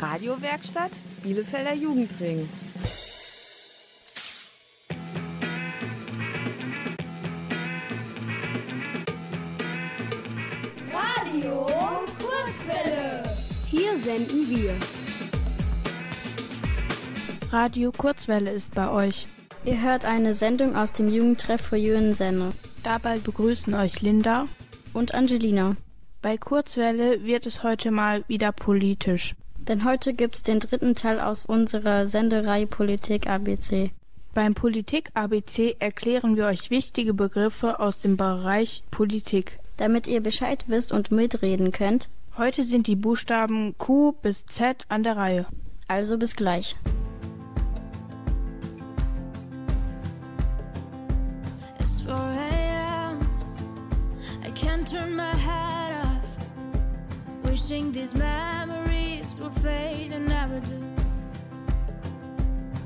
Radiowerkstatt Bielefelder Jugendring. Radio Kurzwelle. Hier senden wir. Radio Kurzwelle ist bei euch. Ihr hört eine Sendung aus dem Jugendtreff für Jüngensende. Dabei begrüßen euch Linda und Angelina. Bei Kurzwelle wird es heute mal wieder politisch. Denn heute gibt's den dritten Teil aus unserer Sendereihe Politik ABC. Beim Politik ABC erklären wir euch wichtige Begriffe aus dem Bereich Politik. Damit ihr Bescheid wisst und mitreden könnt. Heute sind die Buchstaben Q bis Z an der Reihe. Also bis gleich. It's 4 a.m. I can't turn my head off. Wishing these memories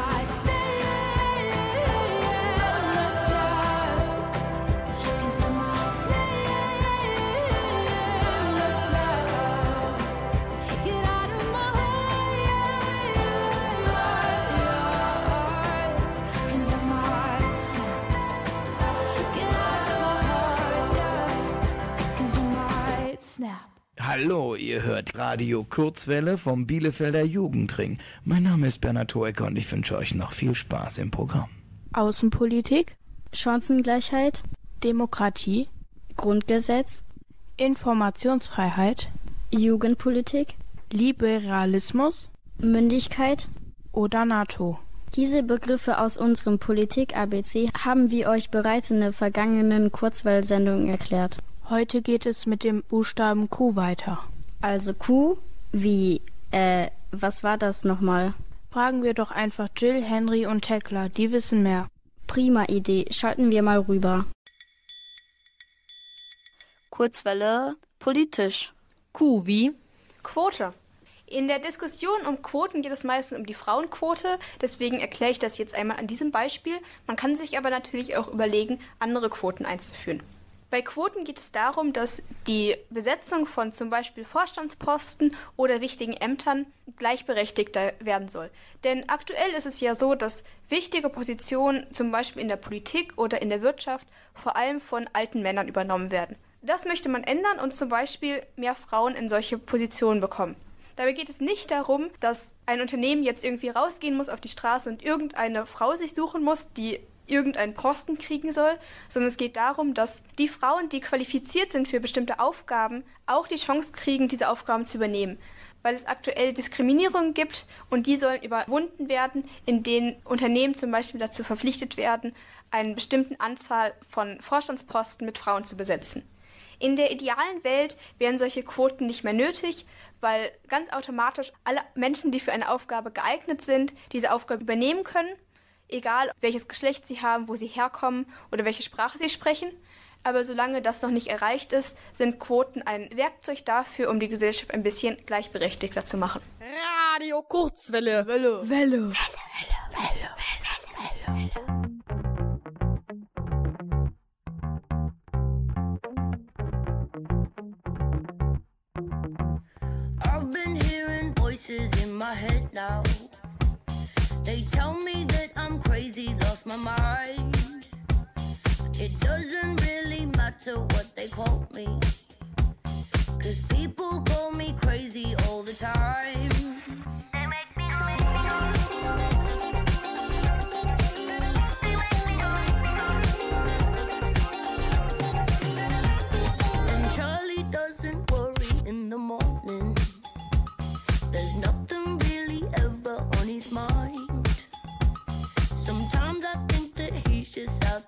'Cause you Radio Kurzwelle vom Bielefelder Jugendring. Mein Name ist Bernhard Hoecker und ich wünsche euch noch viel Spaß im Programm. Außenpolitik, Chancengleichheit, Demokratie, Grundgesetz, Informationsfreiheit, Jugendpolitik, Liberalismus Mündigkeit. oder NATO. Diese Begriffe aus unserem Politik-ABC haben wir euch bereits in der vergangenen Kurzwellsendung erklärt. Heute geht es mit dem Buchstaben Q weiter. Also Q wie, äh, was war das nochmal? Fragen wir doch einfach Jill, Henry und Tekla, die wissen mehr. Prima Idee, schalten wir mal rüber. Kurzwelle politisch. Q wie Quote. In der Diskussion um Quoten geht es meistens um die Frauenquote, deswegen erkläre ich das jetzt einmal an diesem Beispiel. Man kann sich aber natürlich auch überlegen, andere Quoten einzuführen. Bei Quoten geht es darum, dass die Besetzung von zum Beispiel Vorstandsposten oder wichtigen Ämtern gleichberechtigter werden soll. Denn aktuell ist es ja so, dass wichtige Positionen zum Beispiel in der Politik oder in der Wirtschaft vor allem von alten Männern übernommen werden. Das möchte man ändern und zum Beispiel mehr Frauen in solche Positionen bekommen. Dabei geht es nicht darum, dass ein Unternehmen jetzt irgendwie rausgehen muss auf die Straße und irgendeine Frau sich suchen muss, die irgendeinen Posten kriegen soll, sondern es geht darum, dass die Frauen, die qualifiziert sind für bestimmte Aufgaben, auch die Chance kriegen, diese Aufgaben zu übernehmen. Weil es aktuell Diskriminierungen gibt und die sollen überwunden werden, in denen Unternehmen zum Beispiel dazu verpflichtet werden, eine bestimmte Anzahl von Vorstandsposten mit Frauen zu besetzen. In der idealen Welt wären solche Quoten nicht mehr nötig, weil ganz automatisch alle Menschen, die für eine Aufgabe geeignet sind, diese Aufgabe übernehmen können egal welches Geschlecht sie haben, wo sie herkommen oder welche Sprache sie sprechen. Aber solange das noch nicht erreicht ist, sind Quoten ein Werkzeug dafür, um die Gesellschaft ein bisschen gleichberechtigter zu machen. Radio Kurzwelle. Welle. Welle. Welle, Welle, Welle, Welle, Welle. I've been hearing voices in my head now. They tell me that I'm crazy, lost my mind. It doesn't really matter what they call me. Cause people call me crazy all the time.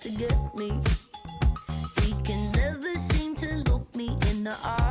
To get me. He can never seem to look me in the eyes.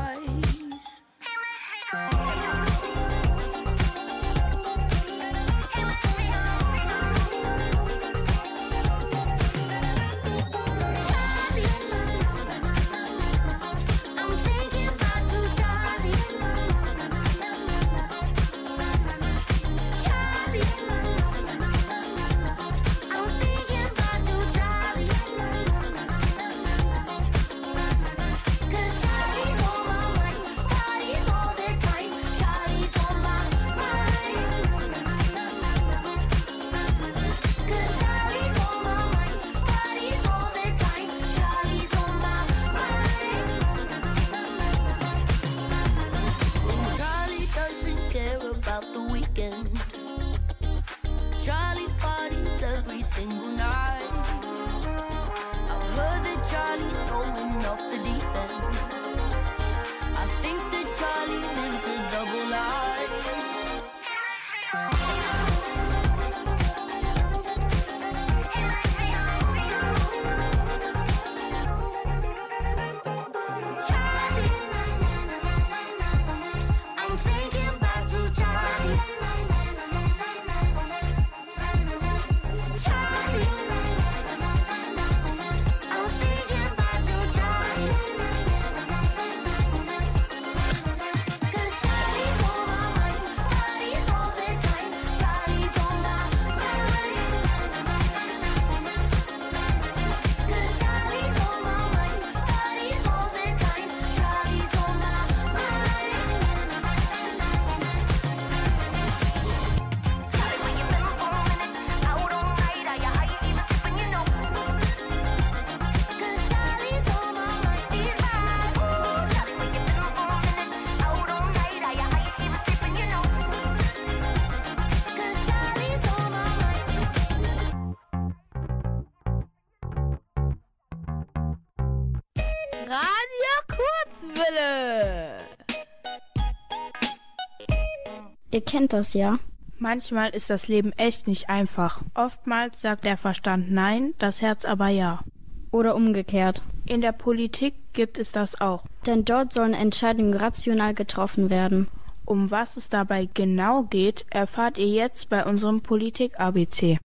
Ihr kennt das ja. Manchmal ist das Leben echt nicht einfach. Oftmals sagt der Verstand Nein, das Herz aber Ja. Oder umgekehrt. In der Politik gibt es das auch. Denn dort sollen Entscheidungen rational getroffen werden. Um was es dabei genau geht, erfahrt ihr jetzt bei unserem Politik-ABC.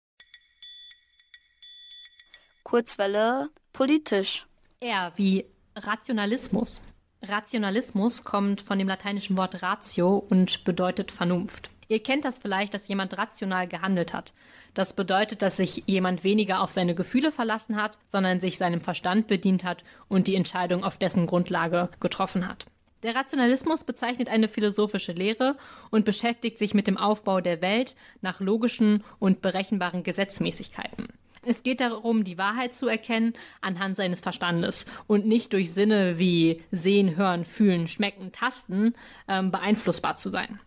Kurzwelle politisch. R wie Rationalismus. Rationalismus kommt von dem lateinischen Wort ratio und bedeutet Vernunft. Ihr kennt das vielleicht, dass jemand rational gehandelt hat. Das bedeutet, dass sich jemand weniger auf seine Gefühle verlassen hat, sondern sich seinem Verstand bedient hat und die Entscheidung auf dessen Grundlage getroffen hat. Der Rationalismus bezeichnet eine philosophische Lehre und beschäftigt sich mit dem Aufbau der Welt nach logischen und berechenbaren Gesetzmäßigkeiten. Es geht darum, die Wahrheit zu erkennen anhand seines Verstandes und nicht durch Sinne wie sehen, hören, fühlen, schmecken, tasten ähm, beeinflussbar zu sein.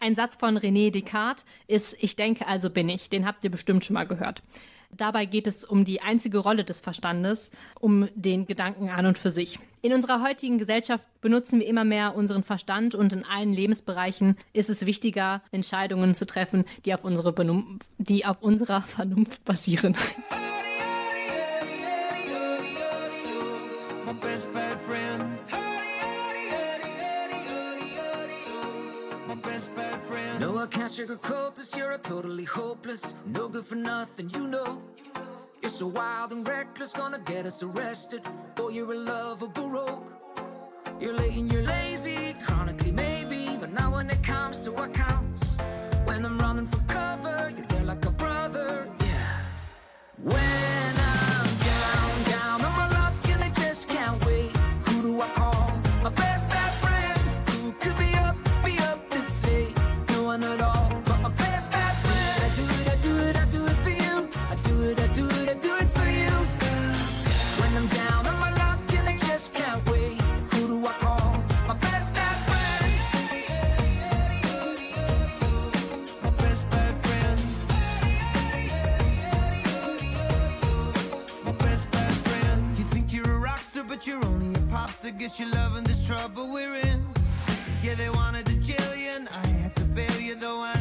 Ein Satz von René Descartes ist Ich denke, also bin ich. Den habt ihr bestimmt schon mal gehört. Dabei geht es um die einzige Rolle des Verstandes, um den Gedanken an und für sich. In unserer heutigen Gesellschaft benutzen wir immer mehr unseren Verstand und in allen Lebensbereichen ist es wichtiger, Entscheidungen zu treffen, die auf, unsere Benum die auf unserer Vernunft basieren. I can't sugarcoat this. You're a totally hopeless, no good for nothing, you know. You're so wild and reckless, gonna get us arrested. Or you're a lovable rogue. You're late and you're lazy, chronically maybe. But now when it comes to what counts, when I'm running for cover, you're there like a brother. Yeah. When you're only a pop star. Guess you're loving this trouble we're in. Yeah, they wanted to and I had to bail you, though I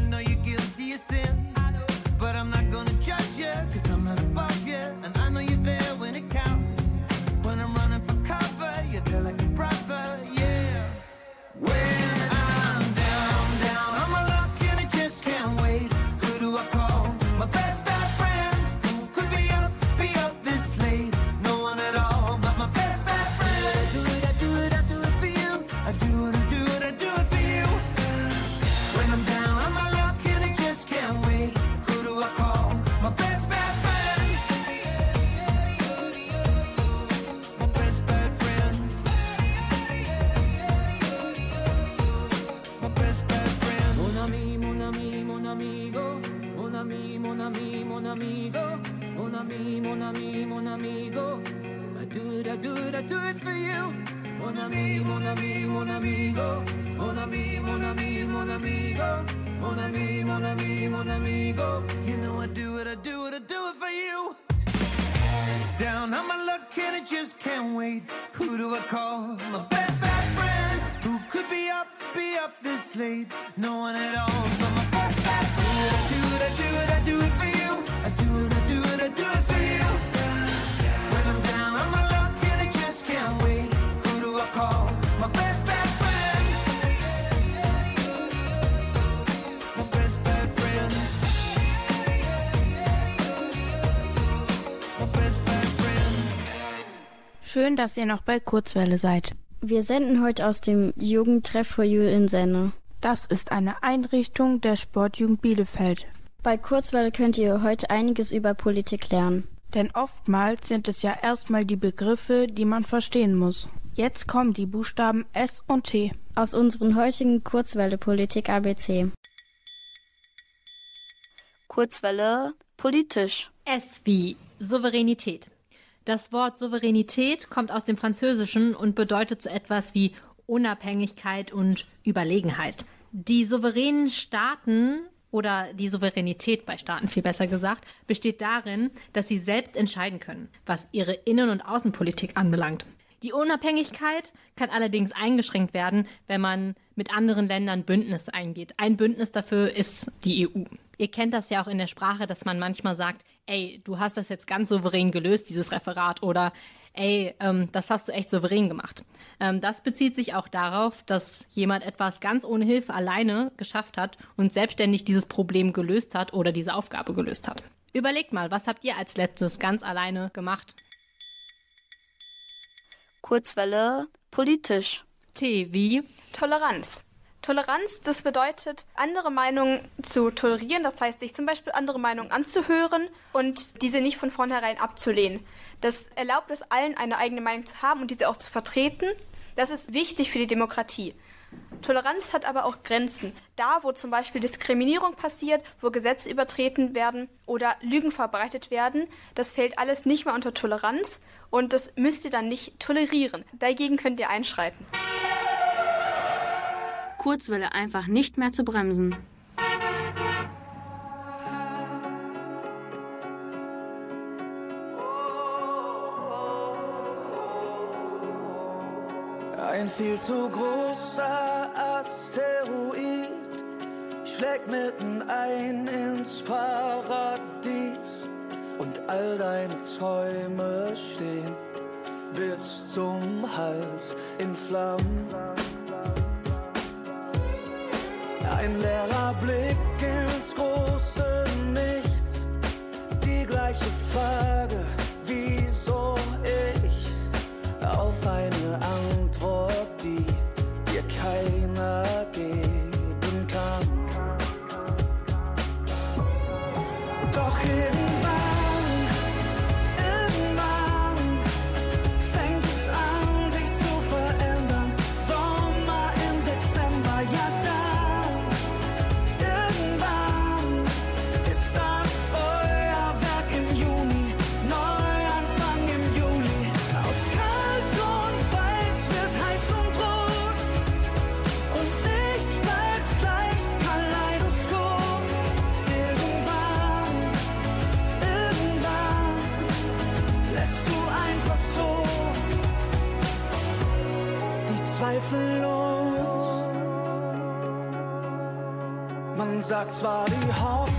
dass ihr noch bei Kurzwelle seid. Wir senden heute aus dem Jugendtreff for You in Senne. Das ist eine Einrichtung der Sportjugend Bielefeld. Bei Kurzwelle könnt ihr heute einiges über Politik lernen. Denn oftmals sind es ja erstmal die Begriffe, die man verstehen muss. Jetzt kommen die Buchstaben S und T. Aus unseren heutigen Kurzwelle Politik ABC. Kurzwelle politisch. S wie Souveränität. Das Wort Souveränität kommt aus dem Französischen und bedeutet so etwas wie Unabhängigkeit und Überlegenheit. Die souveränen Staaten oder die Souveränität bei Staaten viel besser gesagt, besteht darin, dass sie selbst entscheiden können, was ihre Innen- und Außenpolitik anbelangt. Die Unabhängigkeit kann allerdings eingeschränkt werden, wenn man mit anderen Ländern Bündnisse eingeht. Ein Bündnis dafür ist die EU. Ihr kennt das ja auch in der Sprache, dass man manchmal sagt, ey, du hast das jetzt ganz souverän gelöst, dieses Referat, oder ey, ähm, das hast du echt souverän gemacht. Ähm, das bezieht sich auch darauf, dass jemand etwas ganz ohne Hilfe alleine geschafft hat und selbstständig dieses Problem gelöst hat oder diese Aufgabe gelöst hat. Überlegt mal, was habt ihr als letztes ganz alleine gemacht? Kurzwelle politisch. T wie Toleranz. Toleranz, das bedeutet, andere Meinungen zu tolerieren, das heißt, sich zum Beispiel andere Meinungen anzuhören und diese nicht von vornherein abzulehnen. Das erlaubt es allen, eine eigene Meinung zu haben und diese auch zu vertreten. Das ist wichtig für die Demokratie. Toleranz hat aber auch Grenzen. Da, wo zum Beispiel Diskriminierung passiert, wo Gesetze übertreten werden oder Lügen verbreitet werden, das fällt alles nicht mehr unter Toleranz und das müsst ihr dann nicht tolerieren. Dagegen könnt ihr einschreiten. Kurzwelle einfach nicht mehr zu bremsen. Ein viel zu großer Asteroid schlägt mitten ein ins Paradies und all deine Träume stehen bis zum Hals in Flammen. Ein leerer Blick ins große Nichts, die gleiche Frage, sagt zwar, die Hoffnung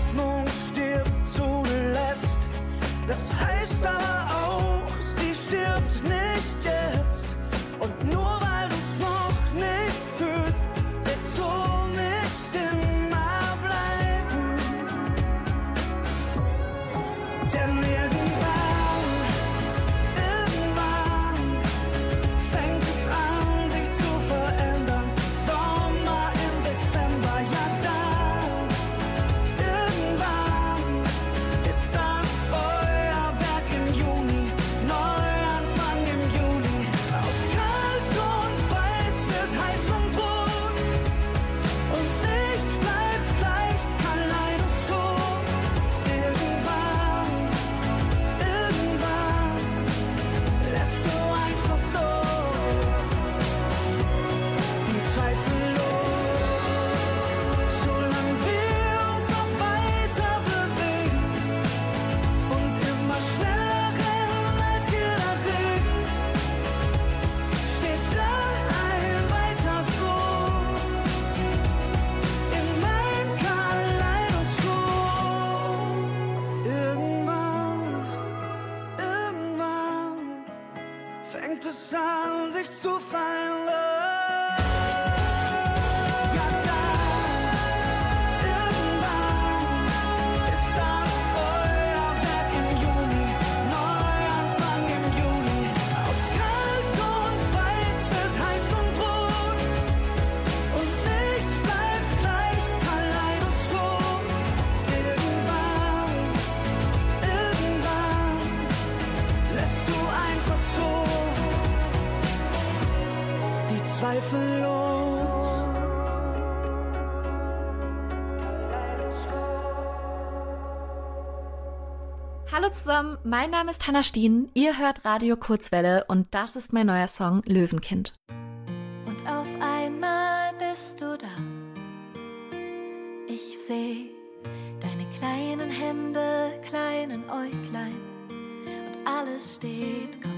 fängt es an, sich zu verändern. Zusammen, mein Name ist Hanna Stien, ihr hört Radio Kurzwelle und das ist mein neuer Song Löwenkind. Und auf einmal bist du da. Ich seh deine kleinen Hände, kleinen Äuglein und alles steht Kopf.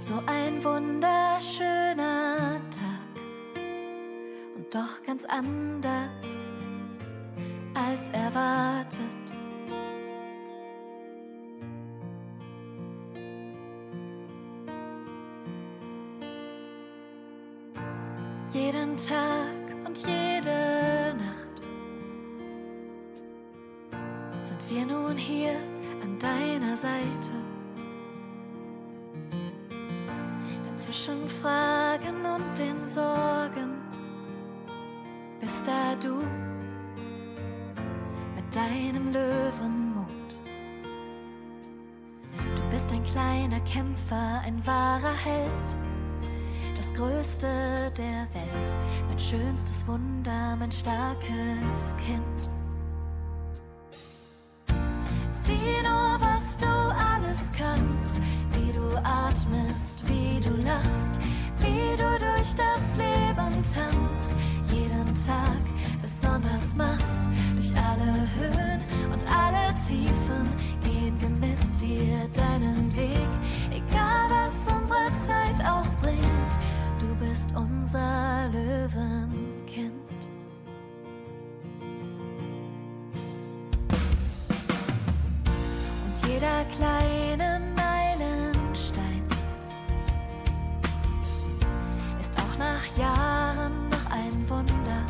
So ein wunderschöner Tag und doch ganz anders als erwartet. Tag und jede Nacht sind wir nun hier an deiner Seite. Denn zwischen Fragen und den Sorgen bist da du mit deinem Löwenmut. Du bist ein kleiner Kämpfer, ein wahrer Held. Größte der Welt, mein schönstes Wunder, mein starkes Kind. Sieh nur, was du alles kannst, wie du atmest, wie du lachst, wie du durch das Leben tanzt, jeden Tag besonders machst, durch alle Höhen unser Löwenkind. Und jeder kleine Meilenstein ist auch nach Jahren noch ein Wunder.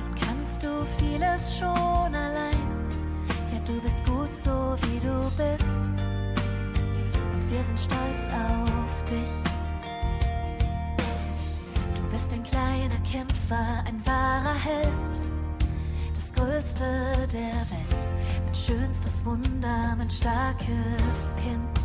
Nun kannst du vieles schon allein, ja du bist gut so wie du bist. Und wir sind stolz auf dich. Kleiner Kämpfer, ein wahrer Held das Größte der Welt, mein schönstes Wunder, mein starkes Kind.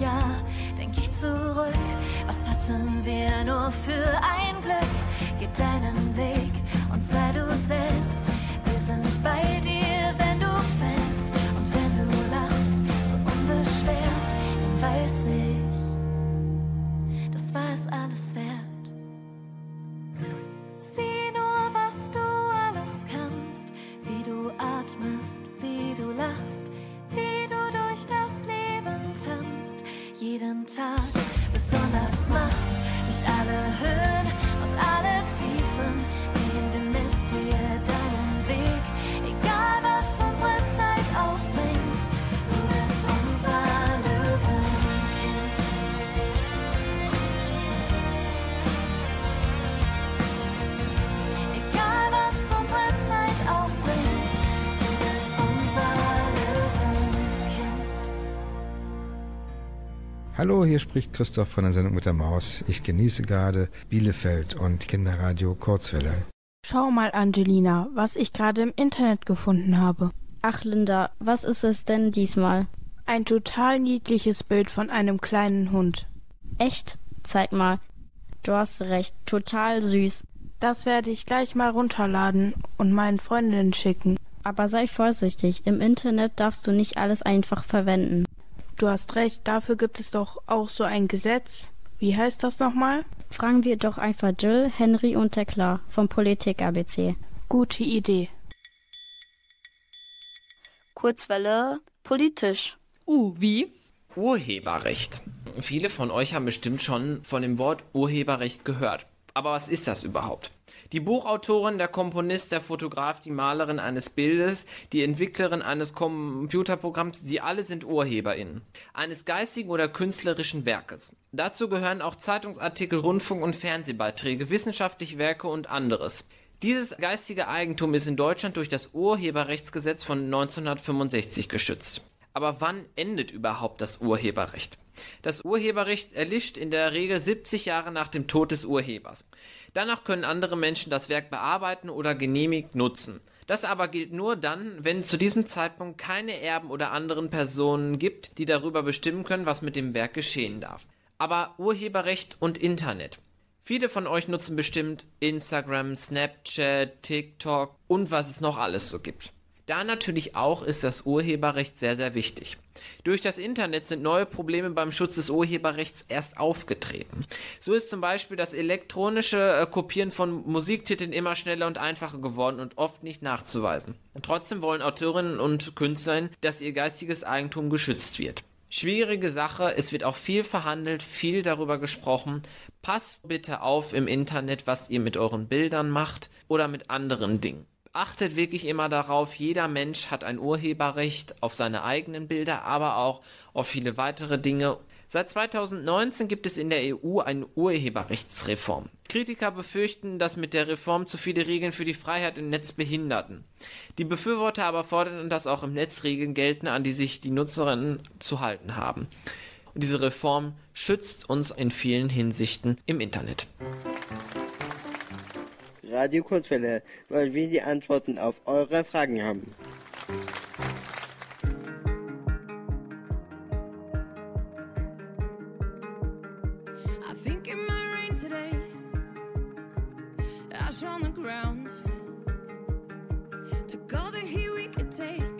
Jahr denk ich zurück, was hatten wir nur für ein Glück? Geh deinen Weg und sei du selbst. Hallo, hier spricht Christoph von der Sendung mit der Maus. Ich genieße gerade Bielefeld und Kinderradio Kurzwelle. Schau mal, Angelina, was ich gerade im Internet gefunden habe. Ach, Linda, was ist es denn diesmal? Ein total niedliches Bild von einem kleinen Hund. Echt? Zeig mal. Du hast recht, total süß. Das werde ich gleich mal runterladen und meinen Freundinnen schicken. Aber sei vorsichtig, im Internet darfst du nicht alles einfach verwenden. Du hast recht, dafür gibt es doch auch so ein Gesetz. Wie heißt das nochmal? Fragen wir doch einfach Jill, Henry und Tekla vom Politik ABC. Gute Idee. Kurzwelle politisch. Uh, wie? Urheberrecht. Viele von euch haben bestimmt schon von dem Wort Urheberrecht gehört. Aber was ist das überhaupt? Die Buchautorin, der Komponist, der Fotograf, die Malerin eines Bildes, die Entwicklerin eines Computerprogramms, sie alle sind UrheberInnen. Eines geistigen oder künstlerischen Werkes. Dazu gehören auch Zeitungsartikel, Rundfunk- und Fernsehbeiträge, wissenschaftliche Werke und anderes. Dieses geistige Eigentum ist in Deutschland durch das Urheberrechtsgesetz von 1965 geschützt. Aber wann endet überhaupt das Urheberrecht? Das Urheberrecht erlischt in der Regel 70 Jahre nach dem Tod des Urhebers. Danach können andere Menschen das Werk bearbeiten oder genehmigt nutzen. Das aber gilt nur dann, wenn zu diesem Zeitpunkt keine Erben oder anderen Personen gibt, die darüber bestimmen können, was mit dem Werk geschehen darf. Aber Urheberrecht und Internet. Viele von euch nutzen bestimmt Instagram, Snapchat, TikTok und was es noch alles so gibt. Da natürlich auch ist das Urheberrecht sehr, sehr wichtig. Durch das Internet sind neue Probleme beim Schutz des Urheberrechts erst aufgetreten. So ist zum Beispiel das elektronische äh, Kopieren von Musiktiteln immer schneller und einfacher geworden und oft nicht nachzuweisen. Trotzdem wollen Autorinnen und Künstler, dass ihr geistiges Eigentum geschützt wird. Schwierige Sache, es wird auch viel verhandelt, viel darüber gesprochen. Passt bitte auf im Internet, was ihr mit euren Bildern macht oder mit anderen Dingen. Achtet wirklich immer darauf, jeder Mensch hat ein Urheberrecht auf seine eigenen Bilder, aber auch auf viele weitere Dinge. Seit 2019 gibt es in der EU eine Urheberrechtsreform. Kritiker befürchten, dass mit der Reform zu viele Regeln für die Freiheit im Netz behinderten. Die Befürworter aber fordern, dass auch im Netz Regeln gelten, an die sich die Nutzerinnen zu halten haben. Und diese Reform schützt uns in vielen Hinsichten im Internet. Radio Kurzwelle, weil wir die Antworten auf eure Fragen haben. Ground. Took all the heat we could take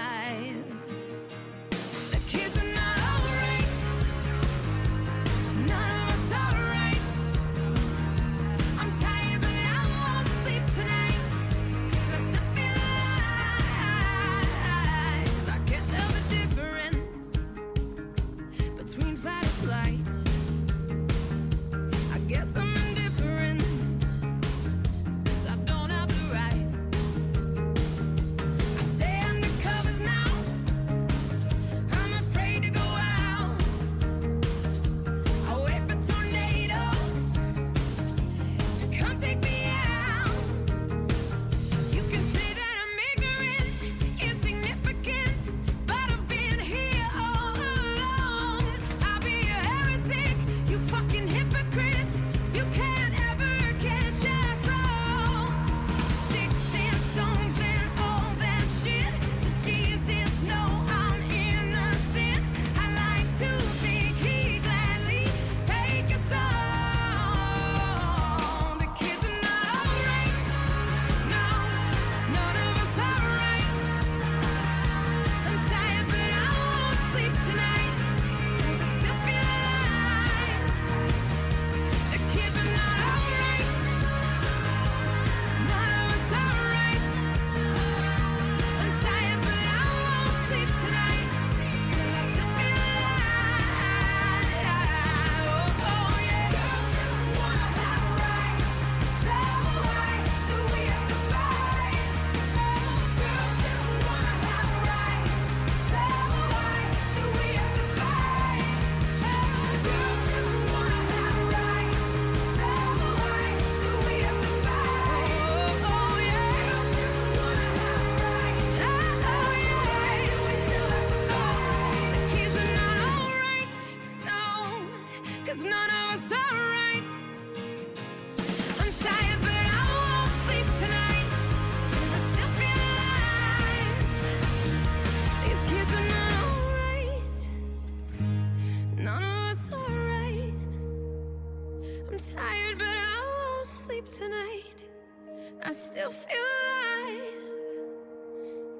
I still feel alive.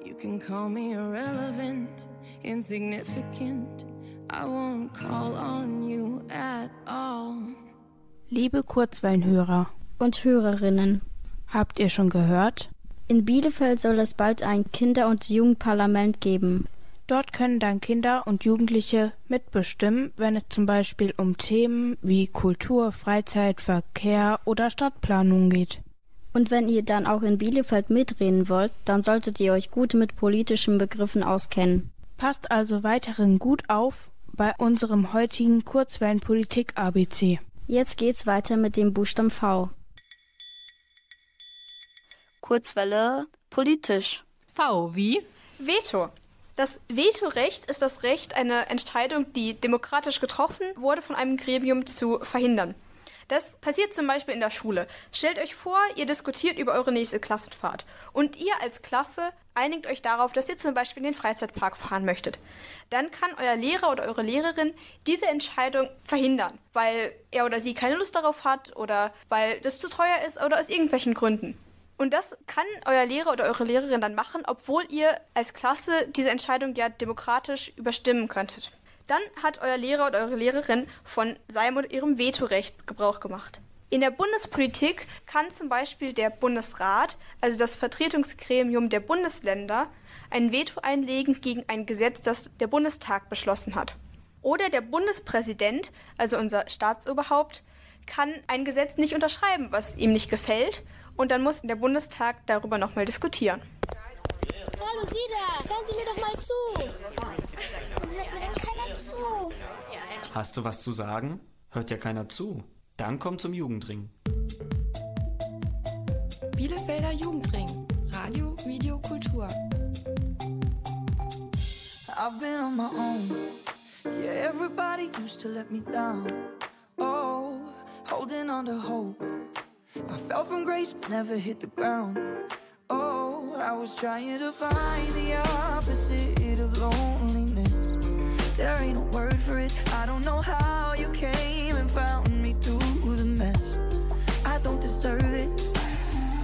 You can call me irrelevant, insignificant. I won't call on you at all. Liebe Kurzwellenhörer und Hörerinnen, habt ihr schon gehört? In Bielefeld soll es bald ein Kinder- und Jugendparlament geben. Dort können dann Kinder und Jugendliche mitbestimmen, wenn es zum Beispiel um Themen wie Kultur, Freizeit, Verkehr oder Stadtplanung geht. Und wenn ihr dann auch in Bielefeld mitreden wollt, dann solltet ihr euch gut mit politischen Begriffen auskennen. Passt also weiterhin gut auf bei unserem heutigen Kurzwellenpolitik ABC. Jetzt geht's weiter mit dem Buchstaben V. Kurzwelle politisch. V wie? Veto. Das Vetorecht ist das Recht, eine Entscheidung, die demokratisch getroffen wurde, von einem Gremium zu verhindern. Das passiert zum Beispiel in der Schule. Stellt euch vor, ihr diskutiert über eure nächste Klassenfahrt. Und ihr als Klasse einigt euch darauf, dass ihr zum Beispiel in den Freizeitpark fahren möchtet. Dann kann euer Lehrer oder eure Lehrerin diese Entscheidung verhindern, weil er oder sie keine Lust darauf hat oder weil das zu teuer ist oder aus irgendwelchen Gründen. Und das kann euer Lehrer oder eure Lehrerin dann machen, obwohl ihr als Klasse diese Entscheidung ja demokratisch überstimmen könntet. Dann hat euer Lehrer oder eure Lehrerin von seinem oder ihrem Vetorecht Gebrauch gemacht. In der Bundespolitik kann zum Beispiel der Bundesrat, also das Vertretungsgremium der Bundesländer, ein Veto einlegen gegen ein Gesetz, das der Bundestag beschlossen hat. Oder der Bundespräsident, also unser Staatsoberhaupt, kann ein Gesetz nicht unterschreiben, was ihm nicht gefällt, und dann muss der Bundestag darüber nochmal diskutieren. Hallo Sie da, hören Sie mir doch mal zu. Warum hört mir denn keiner zu? Hast du was zu sagen? Hört ja keiner zu. Dann komm zum Jugendring. Bielefelder Jugendring. Radio, Video, Kultur. I've been on my own. Yeah, everybody used to let me down. Oh, holding on to hope. I fell from grace but never hit the ground. Oh, I was trying to find the opposite of loneliness. There ain't a word for it. I don't know how you came and found me through the mess. I don't deserve it.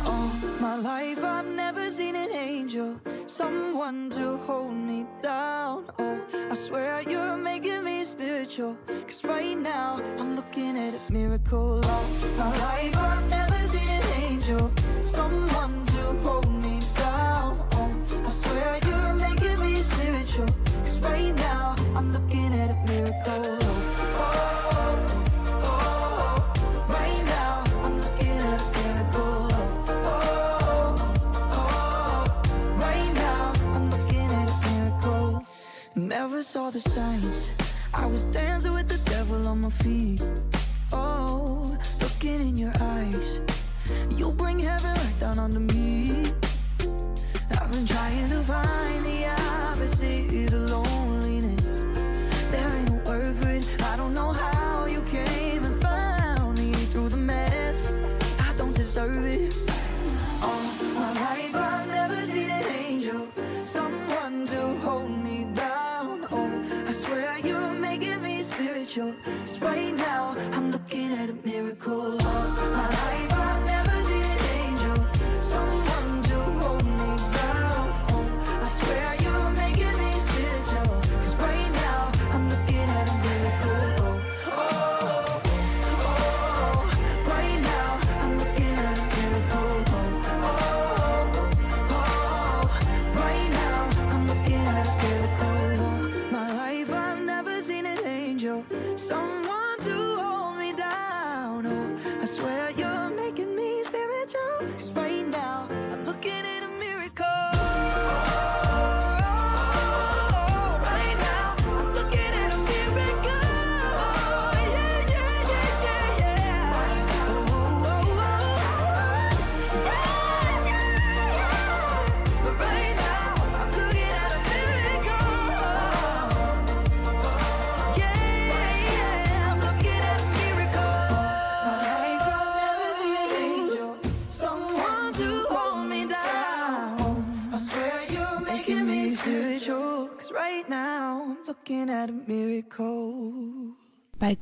All my life I've never seen an angel, someone to hold me down. Oh, I swear you're making me spiritual. Cause right now I'm looking at a miracle. All my life I've never seen an angel, someone to hold Never saw the signs. I was dancing with the devil on my feet. Oh, looking in your eyes. You bring heaven right down onto me. I've been trying to find the opposite of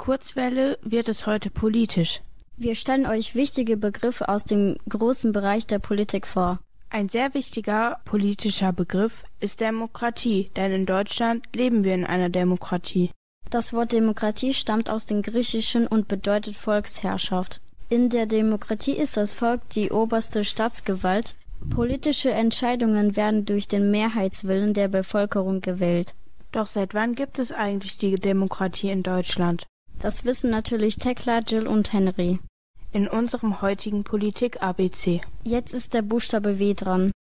Kurzwelle wird es heute politisch. Wir stellen euch wichtige Begriffe aus dem großen Bereich der Politik vor. Ein sehr wichtiger politischer Begriff ist Demokratie, denn in Deutschland leben wir in einer Demokratie. Das Wort Demokratie stammt aus dem Griechischen und bedeutet Volksherrschaft. In der Demokratie ist das Volk die oberste Staatsgewalt. Politische Entscheidungen werden durch den Mehrheitswillen der Bevölkerung gewählt. Doch seit wann gibt es eigentlich die Demokratie in Deutschland? Das wissen natürlich Tekla, Jill und Henry. In unserem heutigen Politik-ABC. Jetzt ist der Buchstabe W dran.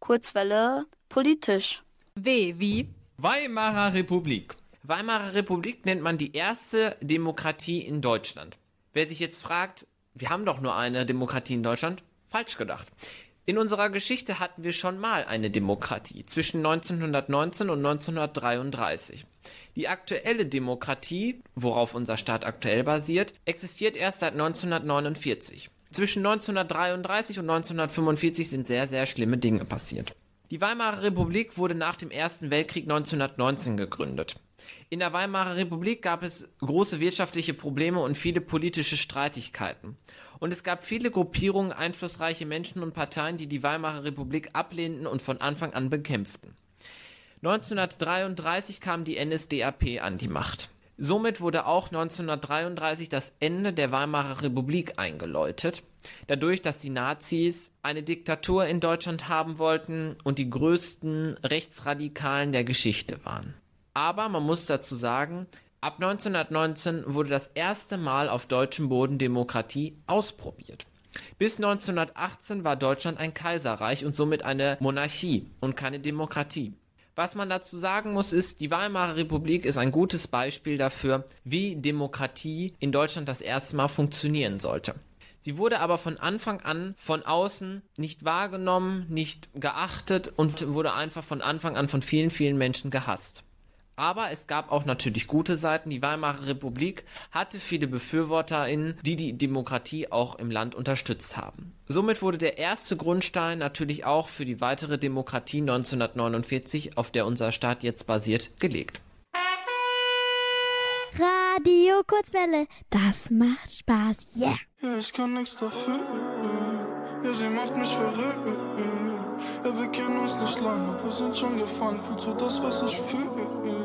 Kurzwelle politisch. W wie? Weimarer Republik. Weimarer Republik nennt man die erste Demokratie in Deutschland. Wer sich jetzt fragt, wir haben doch nur eine Demokratie in Deutschland, falsch gedacht. In unserer Geschichte hatten wir schon mal eine Demokratie zwischen 1919 und 1933. Die aktuelle Demokratie, worauf unser Staat aktuell basiert, existiert erst seit 1949. Zwischen 1933 und 1945 sind sehr, sehr schlimme Dinge passiert. Die Weimarer Republik wurde nach dem Ersten Weltkrieg 1919 gegründet. In der Weimarer Republik gab es große wirtschaftliche Probleme und viele politische Streitigkeiten. Und es gab viele Gruppierungen, einflussreiche Menschen und Parteien, die die Weimarer Republik ablehnten und von Anfang an bekämpften. 1933 kam die NSDAP an die Macht. Somit wurde auch 1933 das Ende der Weimarer Republik eingeläutet, dadurch, dass die Nazis eine Diktatur in Deutschland haben wollten und die größten Rechtsradikalen der Geschichte waren. Aber man muss dazu sagen, ab 1919 wurde das erste Mal auf deutschem Boden Demokratie ausprobiert. Bis 1918 war Deutschland ein Kaiserreich und somit eine Monarchie und keine Demokratie. Was man dazu sagen muss, ist, die Weimarer Republik ist ein gutes Beispiel dafür, wie Demokratie in Deutschland das erste Mal funktionieren sollte. Sie wurde aber von Anfang an von außen nicht wahrgenommen, nicht geachtet und wurde einfach von Anfang an von vielen, vielen Menschen gehasst. Aber es gab auch natürlich gute Seiten. Die Weimarer Republik hatte viele BefürworterInnen, die die Demokratie auch im Land unterstützt haben. Somit wurde der erste Grundstein natürlich auch für die weitere Demokratie 1949, auf der unser Staat jetzt basiert, gelegt. Radio Kurzwelle, das macht Spaß, yeah. Ja, ich kann nichts dafür. Ja, sie macht mich verrückt. Ja, wir kennen uns nicht lange, aber sind schon gefahren. Fühlst du das, was ich fühle?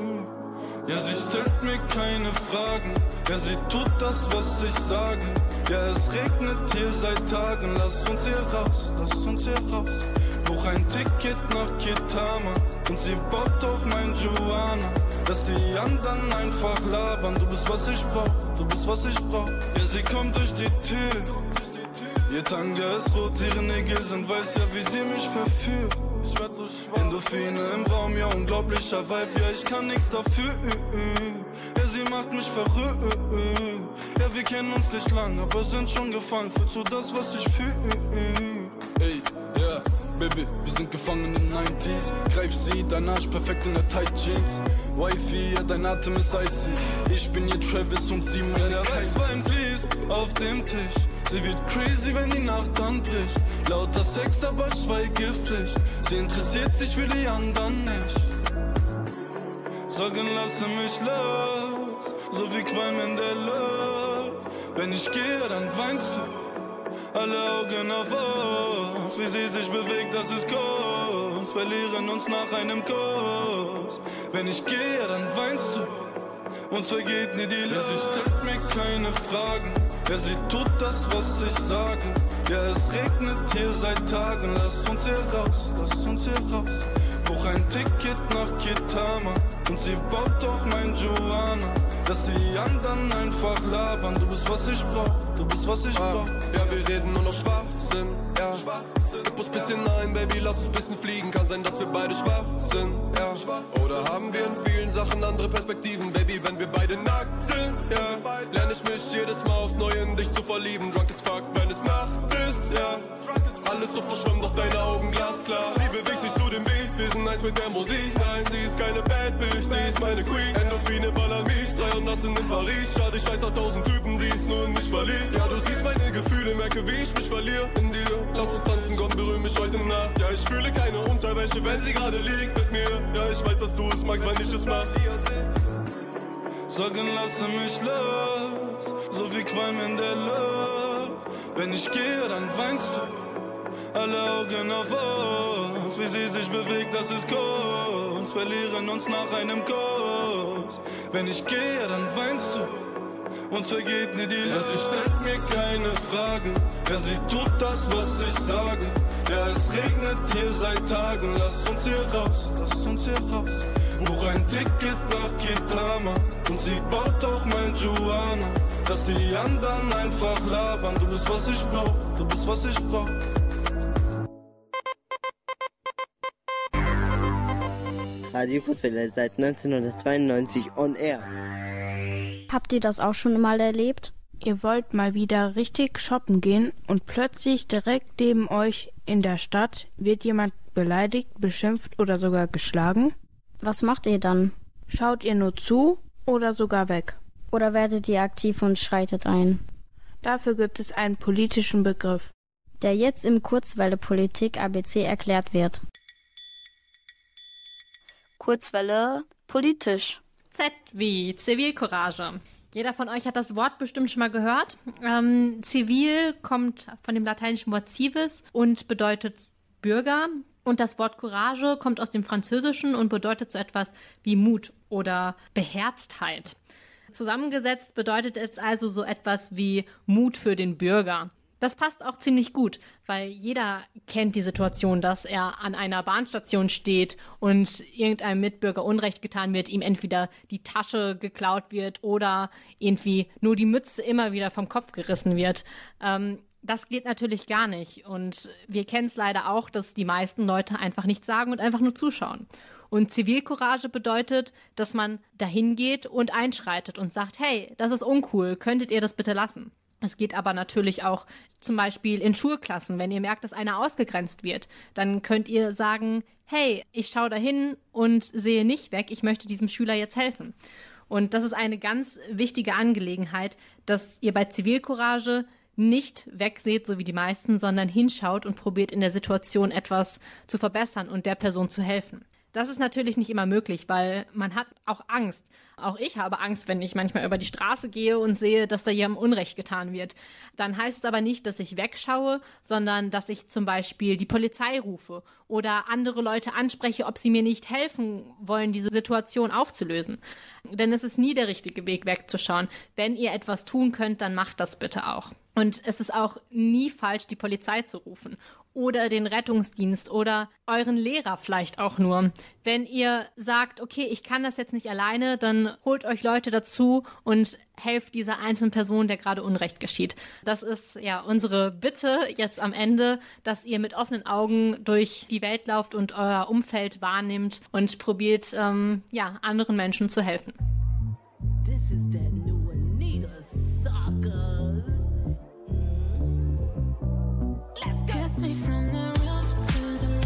Ja, sie stellt mir keine Fragen. Ja, sie tut das, was ich sage. Ja, es regnet hier seit Tagen. Lass uns hier raus, lass uns hier raus. Buch ein Ticket nach Kitama und sie baut auch mein Joanna. Dass die anderen einfach labern. Du bist, was ich brauch, du bist, was ich brauch. Ja, sie kommt durch die Tür. Ihr Tanga ist rot, ihre Nägel sind weiß, ja, wie sie mich verführt. Ich werd so schwach. Endorphine im Raum, ja, unglaublicher Vibe, ja, ich kann nichts dafür. Ja, sie macht mich verrückt. Ja, wir kennen uns nicht lang, aber sind schon gefangen. Fühlst du das, was ich fühle? Ey, yeah. Baby, wir sind gefangen in den 90s. Greif sie, dein Arsch perfekt in der Tight Jeans. Wifi, ja, dein Atem ist icy. Ich bin ihr Travis und sie meine ja, der Weißwein fließt auf dem Tisch. Sie wird crazy, wenn die Nacht anbricht. Lauter Sex, aber Schweigepflicht. Sie interessiert sich für die anderen nicht. Sagen, lasse mich los, so wie Qualm in der Luft. Wenn ich gehe, dann weinst du. Alle Augen auf uns, wie sie sich bewegt, das ist Kunst. Verlieren uns nach einem Kuss. Wenn ich gehe, dann weinst du. Uns vergeht nie die Lust. Ja, sie stellt mir keine Fragen. Ja, sie tut das, was ich sage. Ja, es regnet hier seit Tagen. Lass uns hier raus, lass uns hier raus. Buch ein Ticket nach Kitama und sie baut doch mein Joanna. Dass die anderen einfach labern. Du bist, was ich brauch, du bist, was ich brauch. Ja, wir reden nur noch Schwachsinn, ja. Gib uns bisschen ein, Baby, lass uns bisschen fliegen. Kann sein, dass wir beide schwach sind, ja. Oder haben wir in vielen Sachen andere Perspektiven, Baby, wenn wir beide nackt sind, ja. Lerne ich mich jedes Mal aufs Neue in dich zu verlieben. Drunk as fuck, wenn es Nacht ist, ja. Alles so verschwommen, doch deine Augen glasklar. Sie bewegt sich zu dem Beat, wir sind eins mit der Musik. Nein, sie ist keine sie ist meine Queen. Endorphine ballern mich, 300 sind in Paris. Schade, ich scheiß auf tausend Typen, sie ist nur nicht verliebt. Ja, du siehst meine Gefühle, merke, wie ich mich verliere in dir. Lass uns tanzen, komm, berühr mich heute Nacht. Ja, ich fühle keine Unterwäsche, wenn sie gerade liegt mit mir. Ja, ich weiß, dass du es magst, wenn ich es mach. Sagen, lasse mich los, so wie Qualm in der Luft. Wenn ich gehe, dann weinst du. Alle Augen auf uns, wie sie sich bewegt, das ist Kunst. Verlieren uns nach einem Kuss. Wenn ich gehe, dann weinst du. Uns vergeht nie die Lust. Ja, sie stellt mir keine Fragen. Ja, sie tut das, was ich sage. Ja, es regnet hier seit Tagen. Lass uns hier raus, lass uns hier raus. Buch ein Ticket nach Kitama und sie baut auch mein Joanna. Dass die anderen einfach labern. Du bist, was ich brauch, du bist, was ich brauch. Radio Kurzwelle seit 1992 on air. Habt ihr das auch schon mal erlebt? Ihr wollt mal wieder richtig shoppen gehen und plötzlich direkt neben euch in der Stadt wird jemand beleidigt, beschimpft oder sogar geschlagen? Was macht ihr dann? Schaut ihr nur zu oder sogar weg? Oder werdet ihr aktiv und schreitet ein? Dafür gibt es einen politischen Begriff, der jetzt im Kurzwelle Politik ABC erklärt wird. Kurzwelle politisch. Z wie Zivilcourage. Jeder von euch hat das Wort bestimmt schon mal gehört. Ähm, zivil kommt von dem lateinischen Wort civis und bedeutet Bürger. Und das Wort Courage kommt aus dem Französischen und bedeutet so etwas wie Mut oder Beherztheit. Zusammengesetzt bedeutet es also so etwas wie Mut für den Bürger. Das passt auch ziemlich gut, weil jeder kennt die Situation, dass er an einer Bahnstation steht und irgendeinem Mitbürger Unrecht getan wird, ihm entweder die Tasche geklaut wird oder irgendwie nur die Mütze immer wieder vom Kopf gerissen wird. Ähm, das geht natürlich gar nicht. Und wir kennen es leider auch, dass die meisten Leute einfach nichts sagen und einfach nur zuschauen. Und Zivilcourage bedeutet, dass man dahin geht und einschreitet und sagt, hey, das ist uncool, könntet ihr das bitte lassen? Es geht aber natürlich auch zum Beispiel in Schulklassen. Wenn ihr merkt, dass einer ausgegrenzt wird, dann könnt ihr sagen, hey, ich schaue dahin und sehe nicht weg, ich möchte diesem Schüler jetzt helfen. Und das ist eine ganz wichtige Angelegenheit, dass ihr bei Zivilcourage nicht wegseht, so wie die meisten, sondern hinschaut und probiert in der Situation etwas zu verbessern und der Person zu helfen. Das ist natürlich nicht immer möglich, weil man hat auch Angst. Auch ich habe Angst, wenn ich manchmal über die Straße gehe und sehe, dass da jemandem Unrecht getan wird. Dann heißt es aber nicht, dass ich wegschaue, sondern dass ich zum Beispiel die Polizei rufe oder andere Leute anspreche, ob sie mir nicht helfen wollen, diese Situation aufzulösen. Denn es ist nie der richtige Weg wegzuschauen. Wenn ihr etwas tun könnt, dann macht das bitte auch. Und es ist auch nie falsch, die Polizei zu rufen oder den Rettungsdienst oder euren Lehrer vielleicht auch nur. Wenn ihr sagt, okay, ich kann das jetzt nicht alleine, dann holt euch Leute dazu und helft dieser einzelnen Person, der gerade Unrecht geschieht. Das ist ja unsere Bitte jetzt am Ende, dass ihr mit offenen Augen durch die Welt lauft und euer Umfeld wahrnimmt und probiert, ähm, ja, anderen Menschen zu helfen. This is that new Anita suckers. Let's go. Kiss me from the roof to the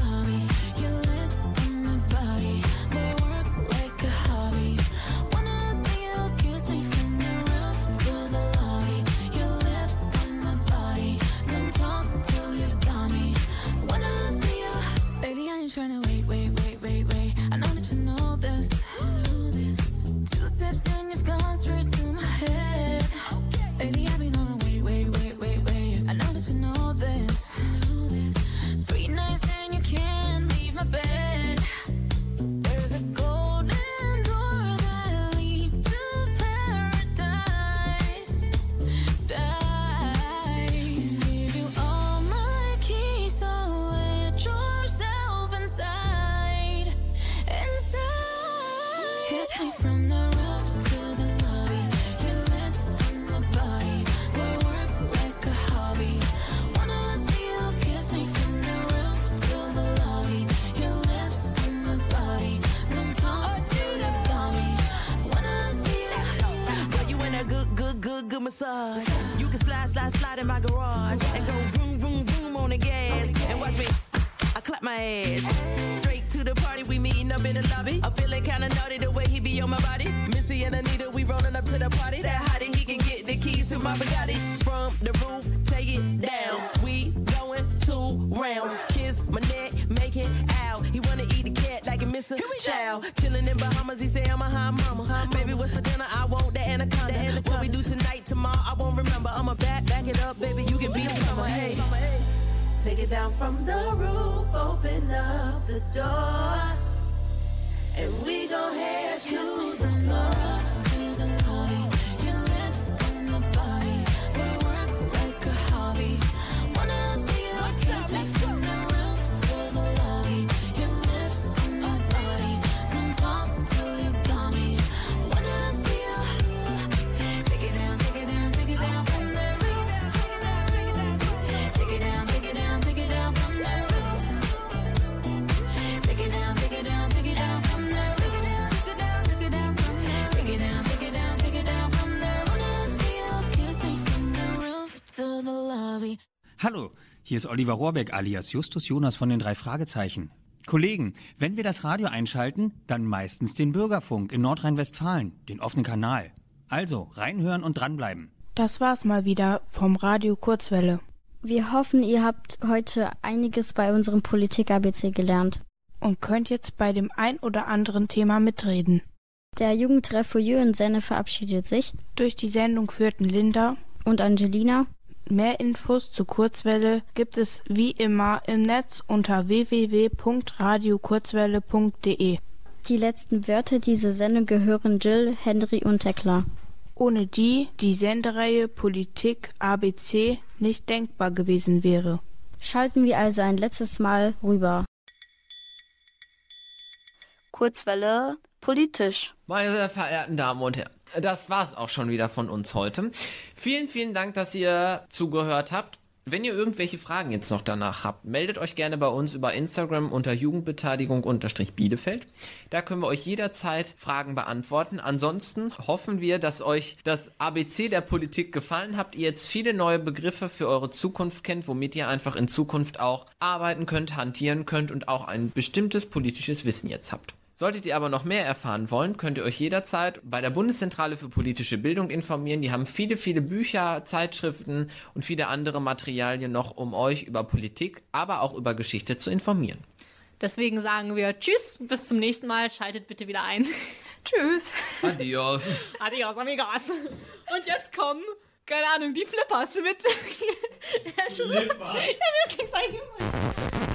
hier ist Oliver Rohrbeck alias Justus Jonas von den drei Fragezeichen. Kollegen, wenn wir das Radio einschalten, dann meistens den Bürgerfunk in Nordrhein-Westfalen, den offenen Kanal. Also reinhören und dranbleiben. Das war's mal wieder vom Radio Kurzwelle. Wir hoffen, ihr habt heute einiges bei unserem Politik-ABC gelernt. Und könnt jetzt bei dem ein oder anderen Thema mitreden. Der Jugendtreff Fouilleux in Senne verabschiedet sich. Durch die Sendung führten Linda und Angelina. Mehr Infos zur Kurzwelle gibt es wie immer im Netz unter www.radiokurzwelle.de. Die letzten Wörter dieser Sendung gehören Jill, Henry und Tekla. Ohne die die Sendereihe Politik ABC nicht denkbar gewesen wäre. Schalten wir also ein letztes Mal rüber. Kurzwelle politisch. Meine sehr verehrten Damen und Herren, das war's auch schon wieder von uns heute. Vielen, vielen Dank, dass ihr zugehört habt. Wenn ihr irgendwelche Fragen jetzt noch danach habt, meldet euch gerne bei uns über Instagram unter Jugendbeteiligung-Bielefeld. Da können wir euch jederzeit Fragen beantworten. Ansonsten hoffen wir, dass euch das ABC der Politik gefallen habt, ihr jetzt viele neue Begriffe für eure Zukunft kennt, womit ihr einfach in Zukunft auch arbeiten könnt, hantieren könnt und auch ein bestimmtes politisches Wissen jetzt habt. Solltet ihr aber noch mehr erfahren wollen, könnt ihr euch jederzeit bei der Bundeszentrale für politische Bildung informieren. Die haben viele, viele Bücher, Zeitschriften und viele andere Materialien noch, um euch über Politik, aber auch über Geschichte zu informieren. Deswegen sagen wir Tschüss, bis zum nächsten Mal. Schaltet bitte wieder ein. Tschüss. Adios. Adios, amigos. Und jetzt kommen, keine Ahnung, die Flippers mit. Flipper. Ja, mir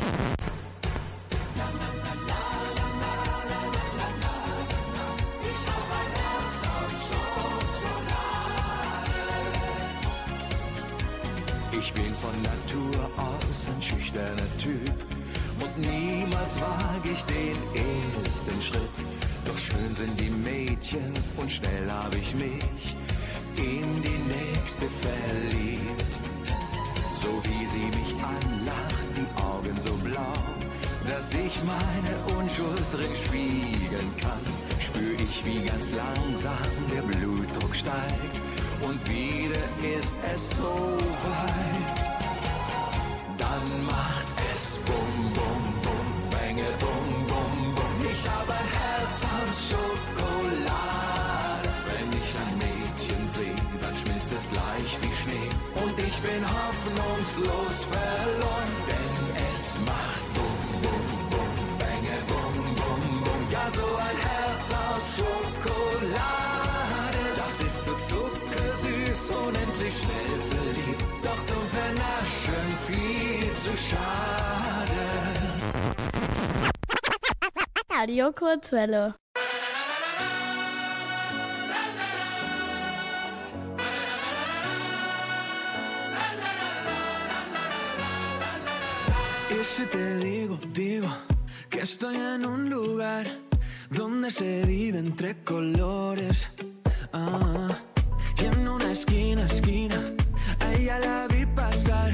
ein schüchterner Typ und niemals wage ich den ersten Schritt. Doch schön sind die Mädchen und schnell habe ich mich in die nächste verliebt. So wie sie mich anlacht, die Augen so blau, dass ich meine Unschuld drin spiegeln kann, spür ich, wie ganz langsam der Blutdruck steigt und wieder ist es so weit. Dann macht es bum bum bum, bänge bum bum bum. Ich habe ein Herz aus Schokolade. Wenn ich ein Mädchen sehe, dann schmilzt es gleich wie Schnee. Und ich bin hoffnungslos verloren, denn es macht bum bum bum, bänge bum bum bum. Ja, so ein Herz aus Schokolade, das ist so zuckersüß, unendlich schnell verliebt. schade. Radio Kurzwelle. Y si te digo, digo que estoy en un lugar donde se vive entre colores. Ah, y en una esquina, esquina, a ella la vi pasar,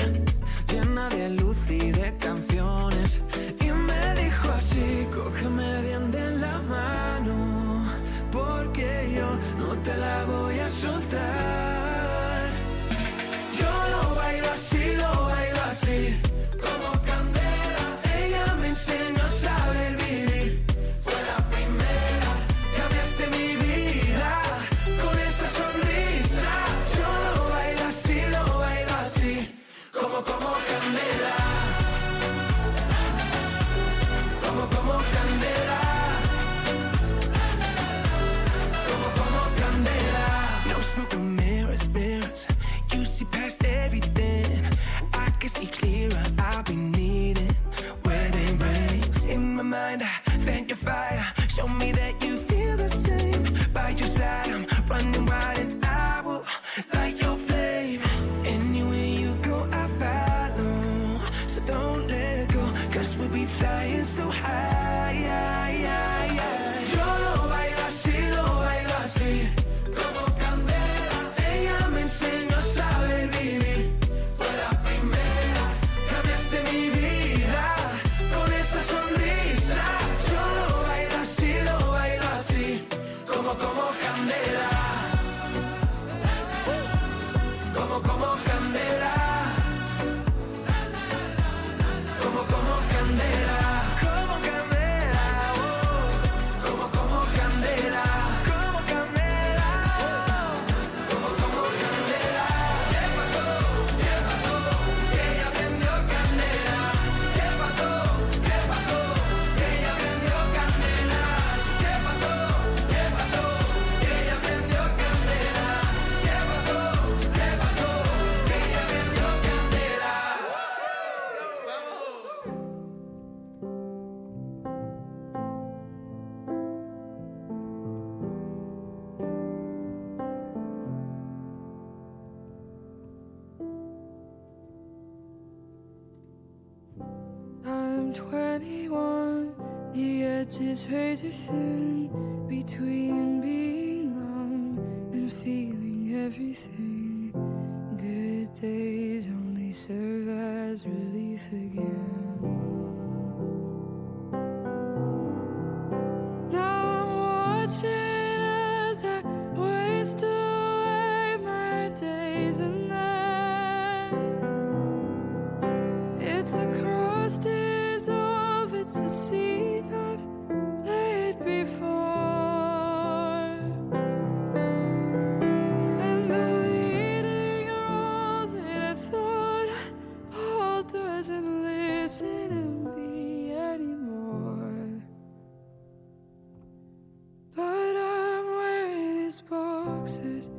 boxes.